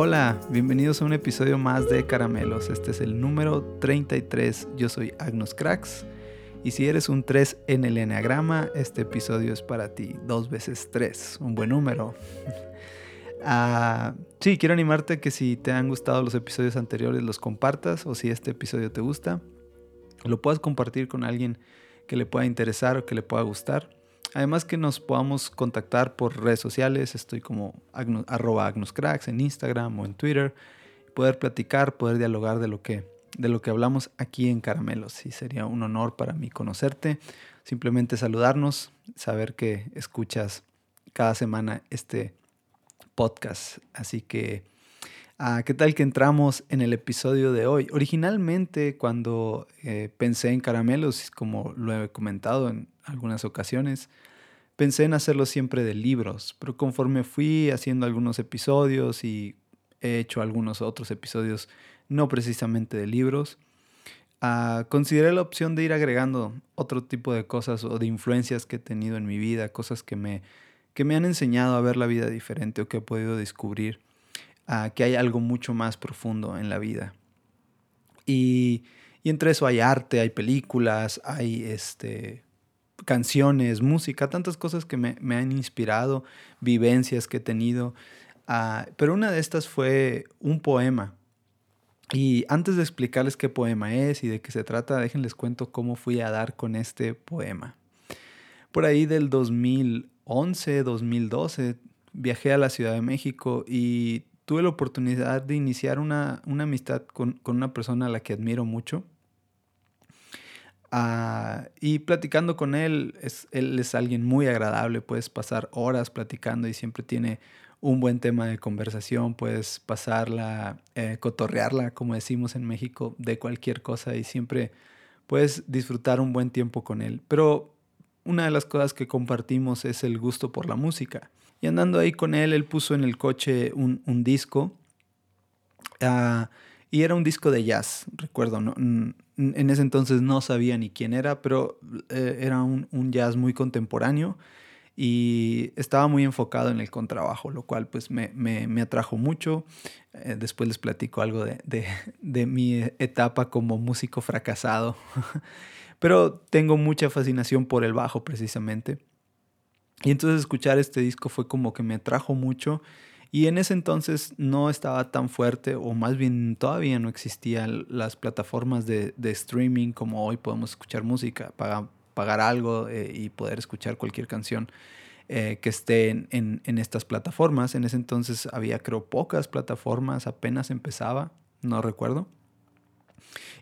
Hola, bienvenidos a un episodio más de Caramelos. Este es el número 33. Yo soy Agnus Cracks. Y si eres un 3 en el enneagrama, este episodio es para ti. Dos veces 3, un buen número. Ah, sí, quiero animarte que si te han gustado los episodios anteriores los compartas o si este episodio te gusta, lo puedas compartir con alguien que le pueda interesar o que le pueda gustar. Además que nos podamos contactar por redes sociales, estoy como arroba agnuscracks en Instagram o en Twitter, poder platicar, poder dialogar de lo que, de lo que hablamos aquí en Caramelos. Y sería un honor para mí conocerte, simplemente saludarnos, saber que escuchas cada semana este podcast. Así que, ah, ¿qué tal que entramos en el episodio de hoy? Originalmente cuando eh, pensé en Caramelos, como lo he comentado en algunas ocasiones. Pensé en hacerlo siempre de libros, pero conforme fui haciendo algunos episodios y he hecho algunos otros episodios no precisamente de libros, uh, consideré la opción de ir agregando otro tipo de cosas o de influencias que he tenido en mi vida, cosas que me, que me han enseñado a ver la vida diferente o que he podido descubrir que hay algo mucho más profundo en la vida. Y, entre eso hay arte, hay películas, hay este, canciones, música, tantas cosas que me, han inspirado, vivencias que he tenido. Ah, pero una de estas fue un poema. Y antes de explicarles qué poema es y de qué se trata, déjenles cuento cómo fui a dar con este poema. Por ahí del 2011, 2012, viajé a la Ciudad de México y tuve la oportunidad de iniciar una, amistad con, con una persona a la que admiro mucho Ah, y platicando con él, es, él es alguien muy agradable, puedes pasar horas platicando y siempre tiene un buen tema de conversación, puedes pasarla, eh, cotorrearla, como decimos en México, de cualquier cosa y siempre puedes disfrutar un buen tiempo con él. Pero una de las cosas que compartimos es el gusto por la música. Y andando ahí con él, él puso en el coche un, un disco. Uh, y era un disco de jazz, recuerdo, ¿no? en ese entonces no sabía ni quién era, pero eh, era un, jazz muy contemporáneo y estaba muy enfocado en el contrabajo, lo cual pues me, me, atrajo mucho. Eh, después les platico algo de, de, de mi etapa como músico fracasado, pero tengo mucha fascinación por el bajo precisamente. Y entonces escuchar este disco fue como que me atrajo mucho y en ese entonces no estaba tan fuerte, o más bien todavía no existían las plataformas de, streaming como hoy podemos escuchar música, pagar, pagar algo eh, y poder escuchar cualquier canción eh, que esté en, en, estas plataformas. En ese entonces había creo pocas plataformas, apenas empezaba, no recuerdo.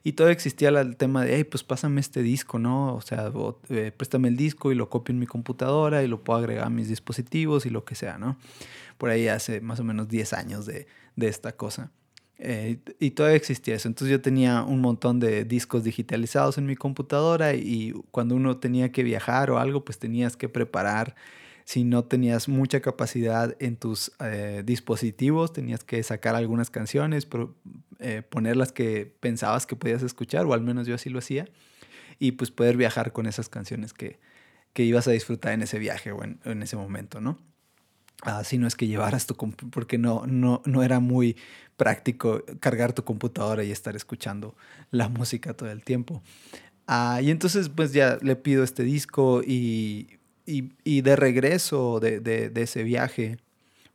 Y todavía existía el tema de, hey, pues pásame este disco, ¿no? O sea, eh, préstame el disco y lo copio en mi computadora y lo puedo agregar a mis dispositivos y lo que sea, ¿no? Por ahí hace más o menos 10 años de, de esta cosa. Eh, y todavía existía eso. Entonces yo tenía un montón de discos digitalizados en mi computadora y cuando uno tenía que viajar o algo, pues tenías que preparar si no tenías mucha capacidad en tus eh, dispositivos, tenías que sacar algunas canciones, pero, eh, poner las que pensabas que podías escuchar, o al menos yo así lo hacía, y pues poder viajar con esas canciones que, que ibas a disfrutar en ese viaje o en, ese momento, ¿no? Así no es que llevaras tu porque no, no, no era muy práctico cargar tu computadora y estar escuchando la música todo el tiempo. Ah, y entonces pues ya le pido este disco y y, de regreso de, ese viaje,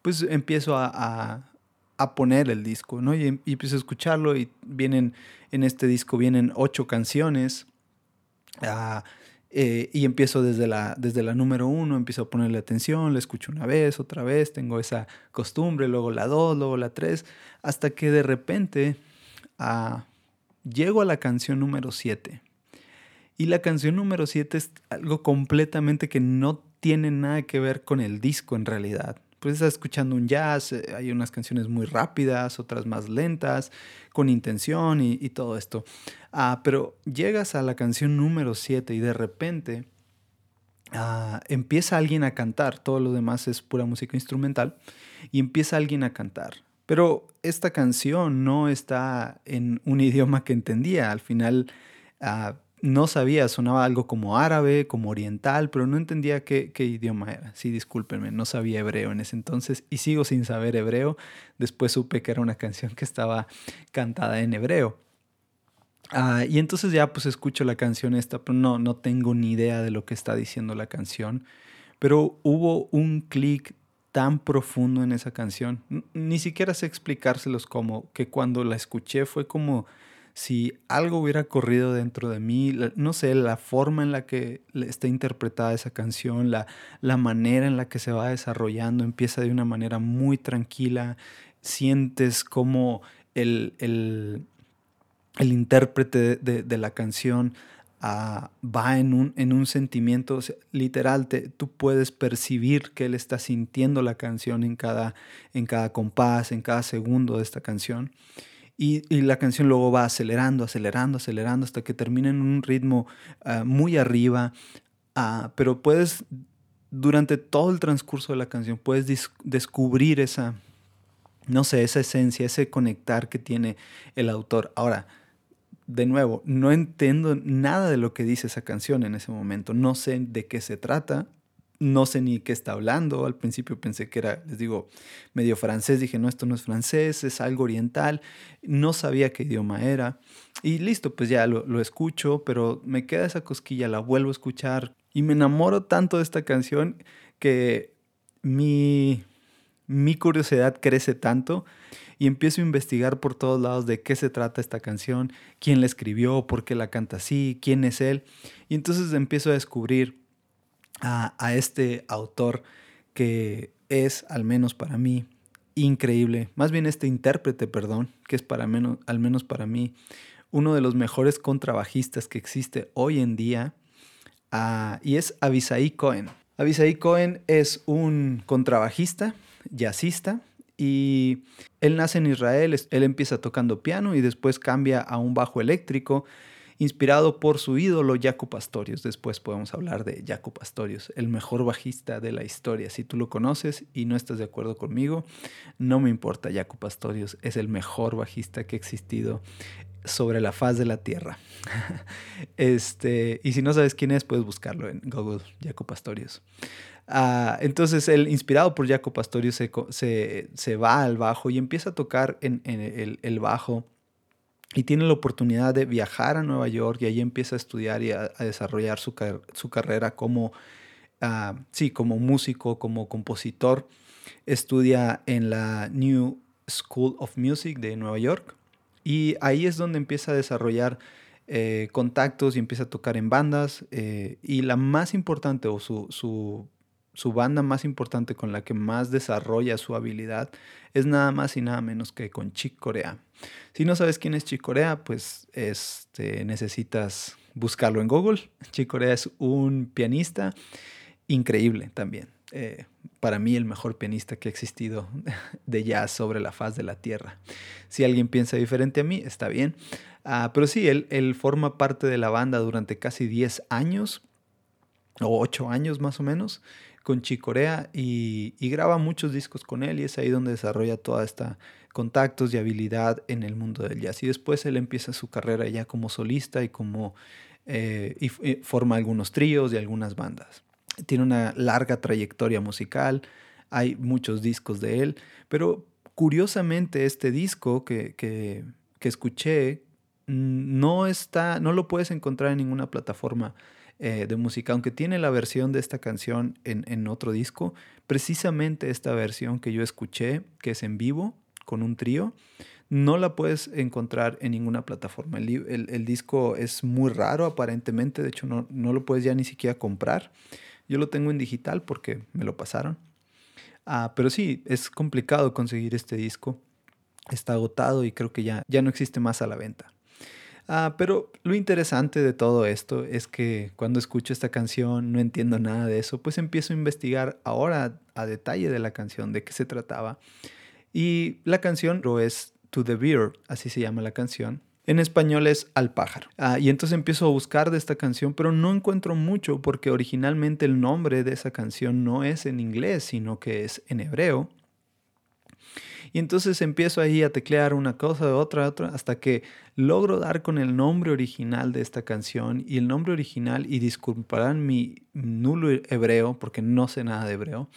pues empiezo a, poner el disco, ¿no? Y, empiezo a escucharlo y vienen, en este disco vienen ocho canciones. Ah, eh, y empiezo desde la, desde la número uno, empiezo a ponerle atención, la escucho una vez, otra vez, tengo esa costumbre, luego la dos, luego la tres, hasta que de repente ah, llego a la canción número siete. Y la canción número 7 es algo completamente que no tiene nada que ver con el disco en realidad. Pues estás escuchando un jazz, eh, hay unas canciones muy rápidas, otras más lentas, con intención y, todo esto. Ah, pero llegas a la canción número 7 y de repente ah, empieza alguien a cantar, todo lo demás es pura música instrumental, y empieza alguien a cantar. Pero esta canción no está en un idioma que entendía, al final... Ah, no sabía, sonaba algo como árabe, como oriental, pero no entendía qué, idioma era. Sí, discúlpenme, no sabía hebreo en ese entonces y sigo sin saber hebreo. Después supe que era una canción que estaba cantada en hebreo. Ah, y entonces ya pues escucho la canción esta, pero no, no tengo ni idea de lo que está diciendo la canción. Pero hubo un clic tan profundo en esa canción. Ni siquiera sé explicárselos como que cuando la escuché fue como si algo hubiera corrido dentro de mí, no sé, la forma en la que está interpretada esa canción, la, la manera en la que se va desarrollando, empieza de una manera muy tranquila, sientes como el, el, el intérprete de, la canción ah, va en un, en un sentimiento literal, tú puedes percibir que él está sintiendo la canción en cada, en cada compás, en cada segundo de esta canción. Y, la canción luego va acelerando, acelerando, acelerando hasta que termina en un ritmo ah, muy arriba. Ah, pero puedes, durante todo el transcurso de la canción, puedes descubrir esa, no sé, esa esencia, ese conectar que tiene el autor. Ahora, de nuevo, no entiendo nada de lo que dice esa canción en ese momento. No sé de qué se trata no sé ni qué está hablando. Al principio pensé que era, les digo, medio francés. Dije, no, esto no es francés, es algo oriental. No sabía qué idioma era. Y listo, pues ya lo, escucho, pero me queda esa cosquilla, la vuelvo a escuchar y me enamoro tanto de esta canción que mi, mi curiosidad crece tanto y empiezo a investigar por todos lados de qué se trata esta canción, quién la escribió, por qué la canta así, quién es él. Y entonces empiezo a descubrir a, este autor que es, al menos para mí, increíble. Más bien este intérprete, perdón, que es para menos, al menos para mí, uno de los mejores contrabajistas que existe hoy en día. Ah, y es Avisai Cohen. Avisai Cohen es un contrabajista, jazzista, y él nace en Israel, él empieza tocando piano y después cambia a un bajo eléctrico inspirado por su ídolo Jaco Pastorius. Después podemos hablar de Jaco Pastorius, el mejor bajista de la historia. Si tú lo conoces y no estás de acuerdo conmigo, no me importa, Jaco Pastorius es el mejor bajista que ha existido sobre la faz de la tierra. este, y si no sabes quién es, puedes buscarlo en Google, Jaco Pastorius. Ah, entonces, él, inspirado por Jaco Pastorius, se, va al bajo y empieza a tocar en, el bajo y tiene la oportunidad de viajar a Nueva York y ahí empieza a estudiar y a, desarrollar su, carrera como, ah, sí, como músico, como compositor. Estudia en la New School of Music de Nueva York y ahí es donde empieza a desarrollar eh, contactos y empieza a tocar en bandas eh, y la más importante o su, su su banda más importante con la que más desarrolla su habilidad es nada más y nada menos que con Chick Corea. Si no sabes quién es Chick Corea, pues este, necesitas buscarlo en Google. Chick Corea es un pianista increíble también. Eh, para mí el mejor pianista que ha existido de jazz sobre la faz de la tierra. Si alguien piensa diferente a mí, está bien. Ah, pero sí, él, él forma parte de la banda durante casi 10 años, o 8 años más o menos con Chicorea y, y graba muchos discos con él y es ahí donde desarrolla toda esta contactos y habilidad en el mundo del jazz. Y después él empieza su carrera ya como solista y como eh, y, forma algunos tríos y algunas bandas. Tiene una larga trayectoria musical, hay muchos discos de él, pero curiosamente este disco que, que, que escuché no está, no lo puedes encontrar en ninguna plataforma eh, de música, aunque tiene la versión de esta canción en, otro disco, precisamente esta versión que yo escuché, que es en vivo, con un trío, no la puedes encontrar en ninguna plataforma. El, disco es muy raro aparentemente, de hecho no, no, lo puedes ya ni siquiera comprar. Yo lo tengo en digital porque me lo pasaron. Ah, pero sí, es complicado conseguir este disco. Está agotado y creo que ya, ya no existe más a la venta. Ah, pero lo interesante de todo esto es que cuando escucho esta canción no entiendo nada de eso, pues empiezo a investigar ahora a detalle de la canción, de qué se trataba. Y la canción es To the Beer, así se llama la canción. En español es Al pájaro. Ah, y entonces empiezo a buscar de esta canción, pero no encuentro mucho porque originalmente el nombre de esa canción no es en inglés, sino que es en hebreo. Y entonces empiezo ahí a teclear una cosa, otra, otra, hasta que logro dar con el nombre original de esta canción. Y el nombre original, y disculparán mi nulo hebreo, porque no sé nada de hebreo,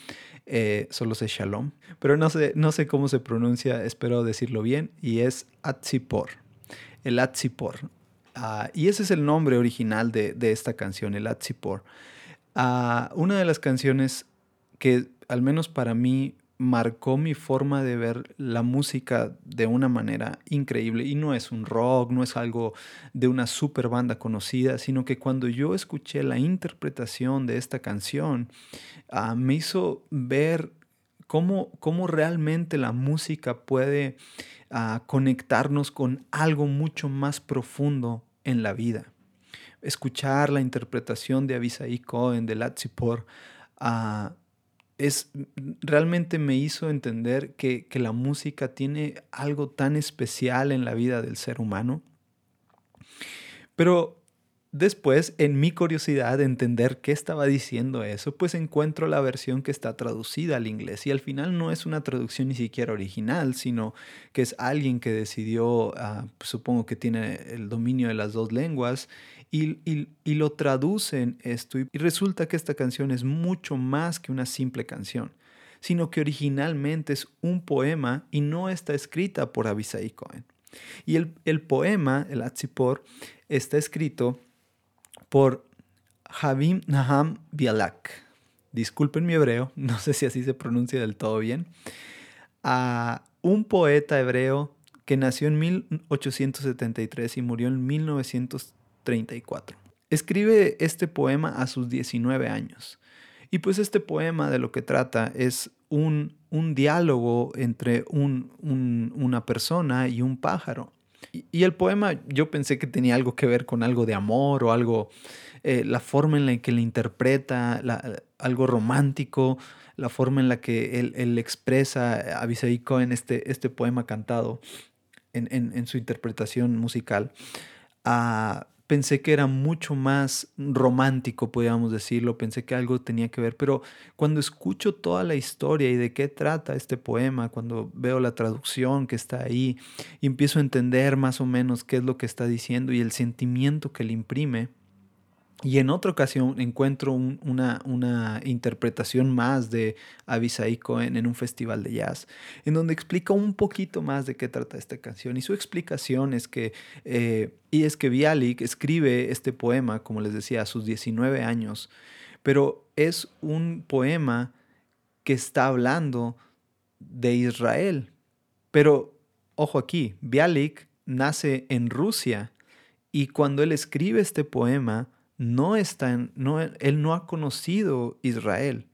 eh, solo sé shalom, pero no sé, no sé cómo se pronuncia, espero decirlo bien, y es Atzipor, el Atzipor. Ah, y ese es el nombre original de, esta canción, el Atzipor. Uh, una de las canciones que al menos para mí marcó mi forma de ver la música de una manera increíble. Y no es un rock, no es algo de una super banda conocida, sino que cuando yo escuché la interpretación de esta canción, ah, me hizo ver cómo, cómo, realmente la música puede ah, conectarnos con algo mucho más profundo en la vida. Escuchar la interpretación de Avisaí Cohen, de Latsipor, uh, es, realmente me hizo entender que, la música tiene algo tan especial en la vida del ser humano. Pero después, en mi curiosidad de entender qué estaba diciendo eso, pues encuentro la versión que está traducida al inglés. Y al final no es una traducción ni siquiera original, sino que es alguien que decidió, ah, supongo que tiene el dominio de las dos lenguas, y, lo traducen esto y resulta que esta canción es mucho más que una simple canción, sino que originalmente es un poema y no está escrita por Abisai Cohen. Y el, poema, el Atzipor, está escrito por Javim Naham Bialak. Disculpen mi hebreo, no sé si así se pronuncia del todo bien. A un poeta hebreo que nació en 1873 y murió en 1900 34. Escribe este poema a sus 19 años. Y pues este poema de lo que trata es un, un diálogo entre un, una persona y un pájaro. Y, el poema yo pensé que tenía algo que ver con algo de amor o algo, eh, la forma en la que le interpreta, algo romántico, la forma en la que él, expresa a en este, este poema cantado en, en, su interpretación musical. a pensé que era mucho más romántico, podríamos decirlo, pensé que algo tenía que ver, pero cuando escucho toda la historia y de qué trata este poema, cuando veo la traducción que está ahí y empiezo a entender más o menos qué es lo que está diciendo y el sentimiento que le imprime, y en otra ocasión encuentro una, una, interpretación más de Avisai Cohen en un festival de jazz, en donde explica un poquito más de qué trata esta canción. Y su explicación es que, eh, y es que Bialik escribe este poema, como les decía, a sus 19 años, pero es un poema que está hablando de Israel. Pero, ojo aquí, Bialik nace en Rusia y cuando él escribe este poema, no está en, no, él no ha conocido Israel.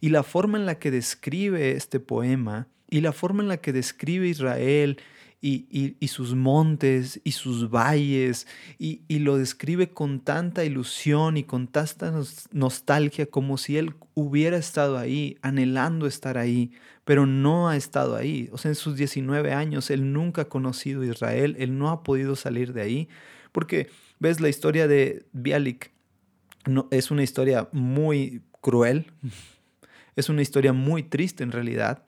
Y la forma en la que describe este poema y la forma en la que describe Israel y, sus montes y sus valles y, y, lo describe con tanta ilusión y con tanta nostalgia como si él hubiera estado ahí, anhelando estar ahí, pero no ha estado ahí. O sea, en sus 19 años él nunca ha conocido Israel, él no ha podido salir de ahí, porque ves la historia de Bialik, no, es una historia muy cruel, es una historia muy triste en realidad.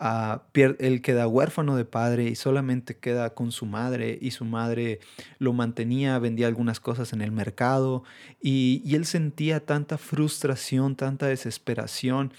Uh, él queda huérfano de padre y solamente queda con su madre y su madre lo mantenía, vendía algunas cosas en el mercado y, y él sentía tanta frustración, tanta desesperación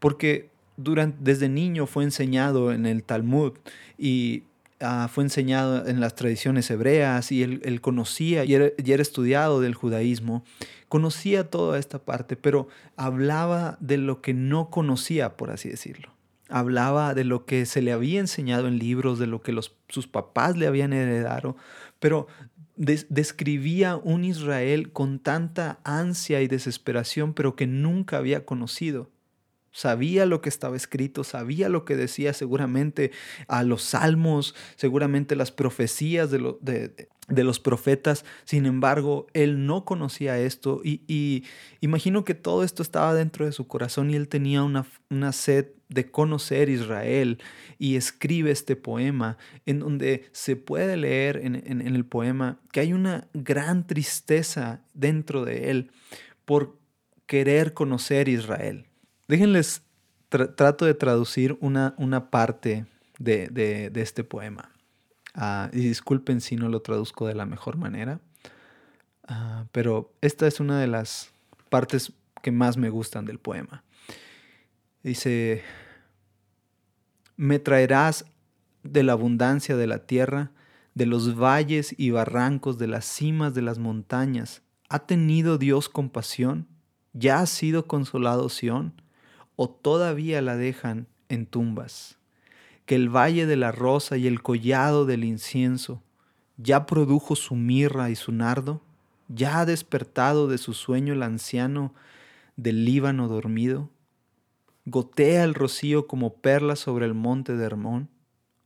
porque durante, desde niño fue enseñado en el Talmud y Ah, fue enseñado en las tradiciones hebreas y él, conocía y era, estudiado del judaísmo, conocía toda esta parte, pero hablaba de lo que no conocía, por así decirlo. Hablaba de lo que se le había enseñado en libros, de lo que sus papás le habían heredado, pero describía un Israel con tanta ansia y desesperación, pero que nunca había conocido sabía lo que estaba escrito, sabía lo que decía seguramente a los salmos, seguramente las profecías de, los profetas. Sin embargo, él no conocía esto y, imagino que todo esto estaba dentro de su corazón y él tenía una, una sed de conocer Israel y escribe este poema en donde se puede leer en el poema que hay una gran tristeza dentro de él por querer conocer Israel. Déjenles, trato de traducir una, una parte de, este poema. Ah, y disculpen si no lo traduzco de la mejor manera, ah, pero esta es una de las partes que más me gustan del poema. Dice, me traerás de la abundancia de la tierra, de los valles y barrancos, de las cimas de las montañas. ¿Ha tenido Dios compasión? ¿Ya ha sido consolado Sión? ¿O todavía la dejan en tumbas? Que el valle de la rosa y el collado del incienso ya produjo su mirra y su nardo, ya ha despertado de su sueño el anciano del Líbano dormido, gotea el rocío como perlas sobre el monte de Hermón,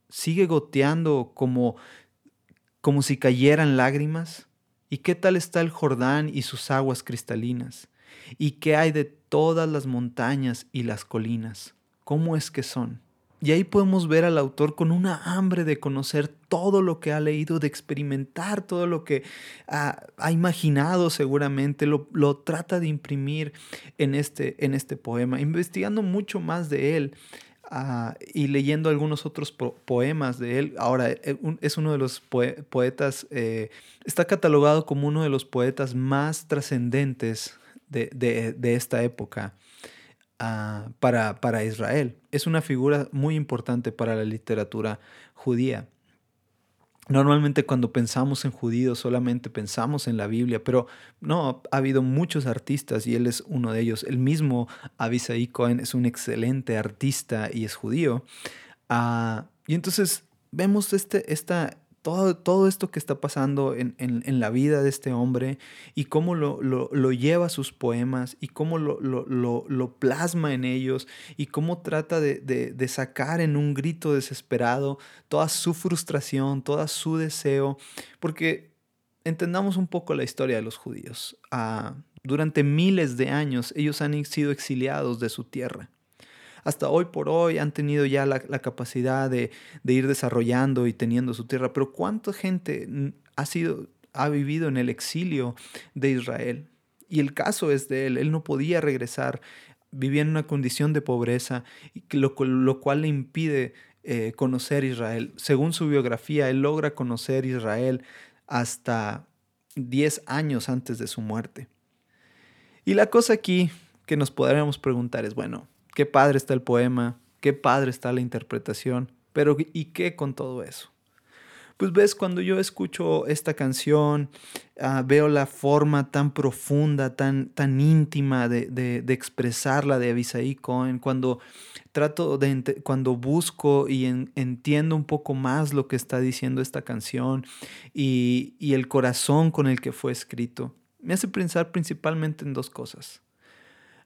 sigue goteando como, como si cayeran lágrimas. ¿Y qué tal está el Jordán y sus aguas cristalinas? ¿Y qué hay de todas las montañas y las colinas? ¿Cómo es que son? Y ahí podemos ver al autor con una hambre de conocer todo lo que ha leído, de experimentar todo lo que ha, imaginado seguramente, lo, trata de imprimir en este, en este poema, investigando mucho más de él. Ah, y leyendo algunos otros poemas de él. Ahora, eh, es uno de los poetas, eh, está catalogado como uno de los poetas más trascendentes de, de, esta época. Ah, para, para Israel. Es una figura muy importante para la literatura judía. Normalmente cuando pensamos en judíos solamente pensamos en la Biblia, pero no, ha habido muchos artistas y él es uno de ellos. El mismo Abisai Cohen es un excelente artista y es judío. Ah, y entonces vemos este, esta, todo, esto que está pasando en, la vida de este hombre y cómo lo, lleva a sus poemas y cómo lo, plasma en ellos y cómo trata de, sacar en un grito desesperado toda su frustración, toda su deseo, porque entendamos un poco la historia de los judíos. Ah, durante miles de años ellos han sido exiliados de su tierra hasta hoy por hoy han tenido ya la, capacidad de, ir desarrollando y teniendo su tierra, pero ¿cuánta gente ha, sido, ha vivido en el exilio de Israel? Y el caso es de él, él no podía regresar, vivía en una condición de pobreza, lo, lo cual le impide eh, conocer Israel. Según su biografía, él logra conocer Israel hasta 10 años antes de su muerte. Y la cosa aquí que nos podríamos preguntar es, bueno, Qué padre está el poema, qué padre está la interpretación, pero ¿y qué con todo eso? Pues ves, cuando yo escucho esta canción, ah, veo la forma tan profunda, tan, tan íntima de, expresarla de Abisaí Cohen, cuando trato de, cuando busco y entiendo un poco más lo que está diciendo esta canción y, el corazón con el que fue escrito, me hace pensar principalmente en dos cosas.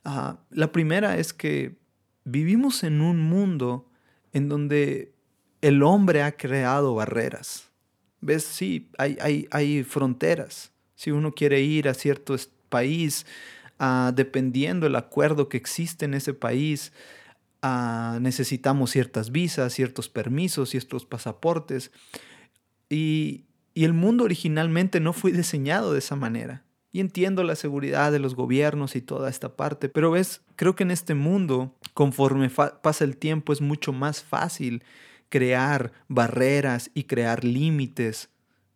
Ah, la primera es que vivimos en un mundo en donde el hombre ha creado barreras. ¿Ves? Sí, hay, hay, hay fronteras. Si uno quiere ir a cierto país, uh, dependiendo del acuerdo que existe en ese país, uh, necesitamos ciertas visas, ciertos permisos, ciertos pasaportes. Y, y el mundo originalmente no fue diseñado de esa manera. Y entiendo la seguridad de los gobiernos y toda esta parte, pero ves, creo que en este mundo, conforme pasa el tiempo, es mucho más fácil crear barreras y crear límites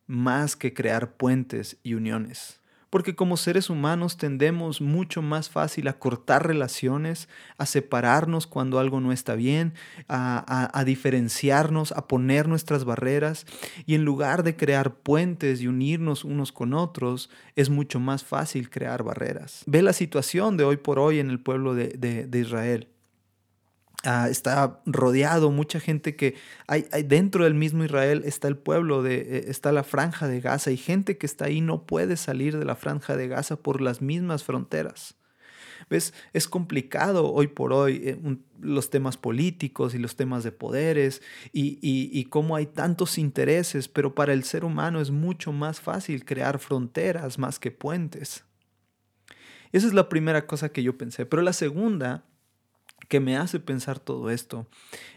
más que crear puentes y uniones. Porque como seres humanos tendemos mucho más fácil a cortar relaciones, a separarnos cuando algo no está bien, a, diferenciarnos, a poner nuestras barreras. Y en lugar de crear puentes y unirnos unos con otros, es mucho más fácil crear barreras. Ve la situación de hoy por hoy en el pueblo de Israel. Ah, está rodeado, mucha gente que hay, dentro del mismo Israel está el pueblo, de, eh, está la franja de Gaza y gente que está ahí no puede salir de la franja de Gaza por las mismas fronteras. ¿Ves? Es complicado hoy por hoy eh, los temas políticos y los temas de poderes y, y, cómo hay tantos intereses, pero para el ser humano es mucho más fácil crear fronteras más que puentes. Esa es la primera cosa que yo pensé. Pero la segunda que me hace pensar todo esto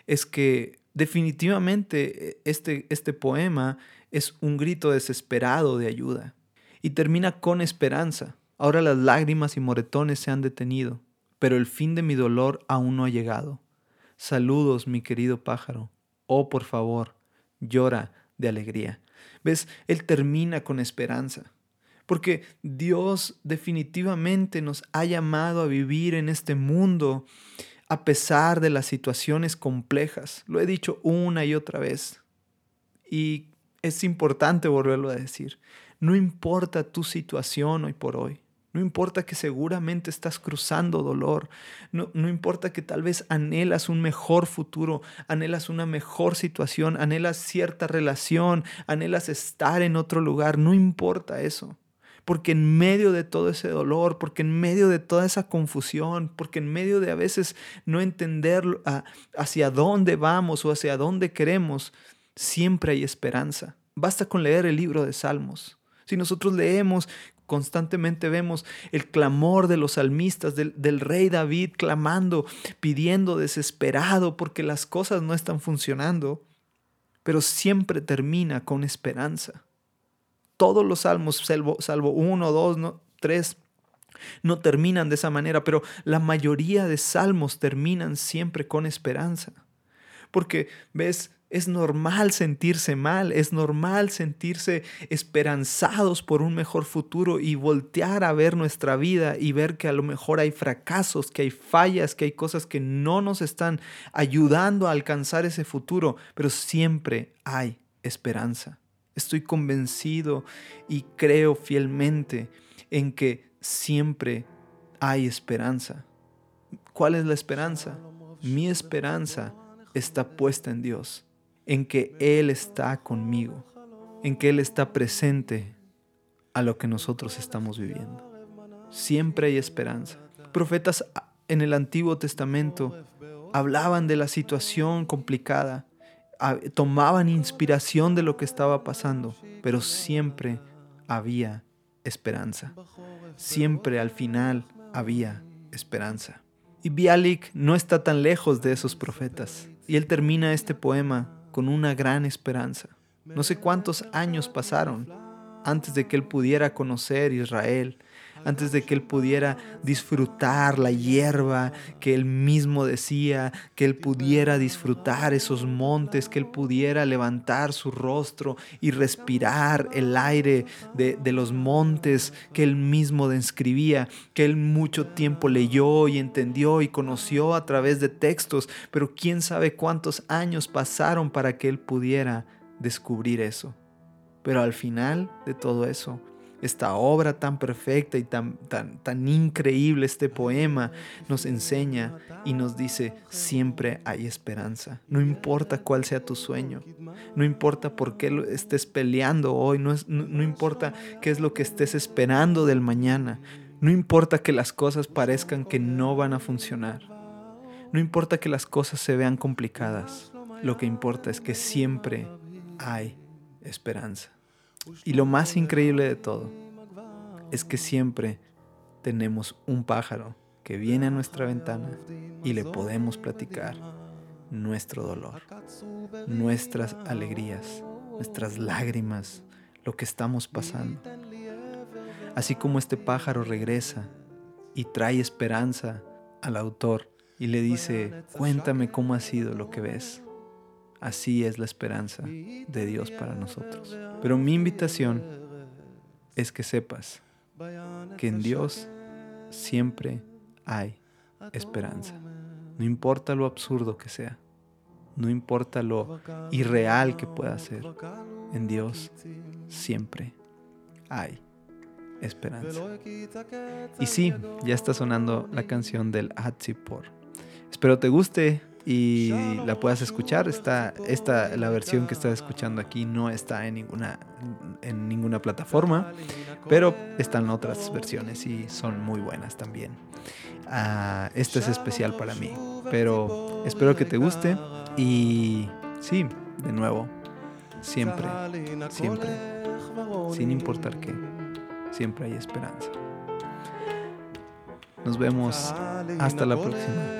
es que definitivamente eh, este, este poema es un grito desesperado de ayuda y termina con esperanza. Ahora las lágrimas y moretones se han detenido, pero el fin de mi dolor aún no ha llegado. Saludos, mi querido pájaro. oh por favor, llora de alegría. ¿Ves? Él termina con esperanza. Porque Dios definitivamente nos ha llamado a vivir en este mundo a pesar de las situaciones complejas. Lo he dicho una y otra vez. Y es importante volverlo a decir. No importa tu situación hoy por hoy. No importa que seguramente estás cruzando dolor. No, no, importa que tal vez anhelas un mejor futuro, anhelas una mejor situación, anhelas cierta relación, anhelas estar en otro lugar. No importa eso. Porque en medio de todo ese dolor, porque en medio de toda esa confusión, porque en medio de a veces no entender hacia dónde vamos o hacia dónde queremos, siempre hay esperanza. Basta con leer el libro de Salmos. Si nosotros leemos constantemente vemos el clamor de los salmistas, del, del, rey David clamando, pidiendo desesperado porque las cosas no están funcionando, pero siempre termina con esperanza. Todos los salmos, salvo, uno, dos, no, tres, no terminan de esa manera, pero la mayoría de salmos terminan siempre con esperanza. Porque, ves, es normal sentirse mal, es normal sentirse esperanzados por un mejor futuro y voltear a ver nuestra vida y ver que a lo mejor hay fracasos, que hay fallas, que hay cosas que no nos están ayudando a alcanzar ese futuro, pero siempre hay esperanza. Estoy convencido y creo fielmente en que siempre hay esperanza. ¿Cuál es la esperanza? Mi esperanza está puesta en Dios en que Él está conmigo, en que Él está presente a lo que nosotros estamos viviendo. Siempre hay esperanza. Profetas en el Antiguo Testamento hablaban de la situación complicada, tomaban inspiración de lo que estaba pasando, pero siempre había esperanza. Siempre al final había esperanza. Y Bialik no está tan lejos de esos profetas. Y él termina este poema con una gran esperanza. No sé cuántos años pasaron antes de que él pudiera conocer Israel, antes de que él pudiera disfrutar la hierba que él mismo decía, que él pudiera disfrutar esos montes, que él pudiera levantar su rostro y respirar el aire de, de los montes que él mismo describía, que él mucho tiempo leyó y entendió y conoció a través de textos, pero quién sabe cuántos años pasaron para que él pudiera descubrir eso. Pero al final de todo eso, esta obra tan perfecta y tan, tan, tan increíble, este poema, nos enseña y nos dice, siempre hay esperanza. No importa cuál sea tu sueño, no importa por qué estés peleando hoy, no, no importa qué es lo que estés esperando del mañana, no importa que las cosas parezcan que no van a funcionar, no importa que las cosas se vean complicadas, lo que importa es que siempre hay esperanza. Y lo más increíble de todo es que siempre tenemos un pájaro que viene a nuestra ventana y le podemos platicar nuestro dolor, nuestras alegrías, nuestras lágrimas, lo que estamos pasando. Así como este pájaro regresa y trae esperanza al autor y le dice, cuéntame cómo ha sido lo que ves. Así es la esperanza de Dios para nosotros. Pero mi invitación es que sepas que en Dios siempre hay esperanza. No importa lo absurdo que sea, no importa lo irreal que pueda ser, en Dios siempre hay esperanza. Y sí, ya está sonando la canción del Hatzipor. Espero te guste y la puedas escuchar. Está, esta, la versión que estás escuchando aquí no está en ninguna, en ninguna plataforma, pero están otras versiones y son muy buenas también. Uh, esta es especial para mí, pero espero que te guste y sí, de nuevo, siempre, siempre, sin importar qué, siempre hay esperanza. Nos vemos hasta la próxima.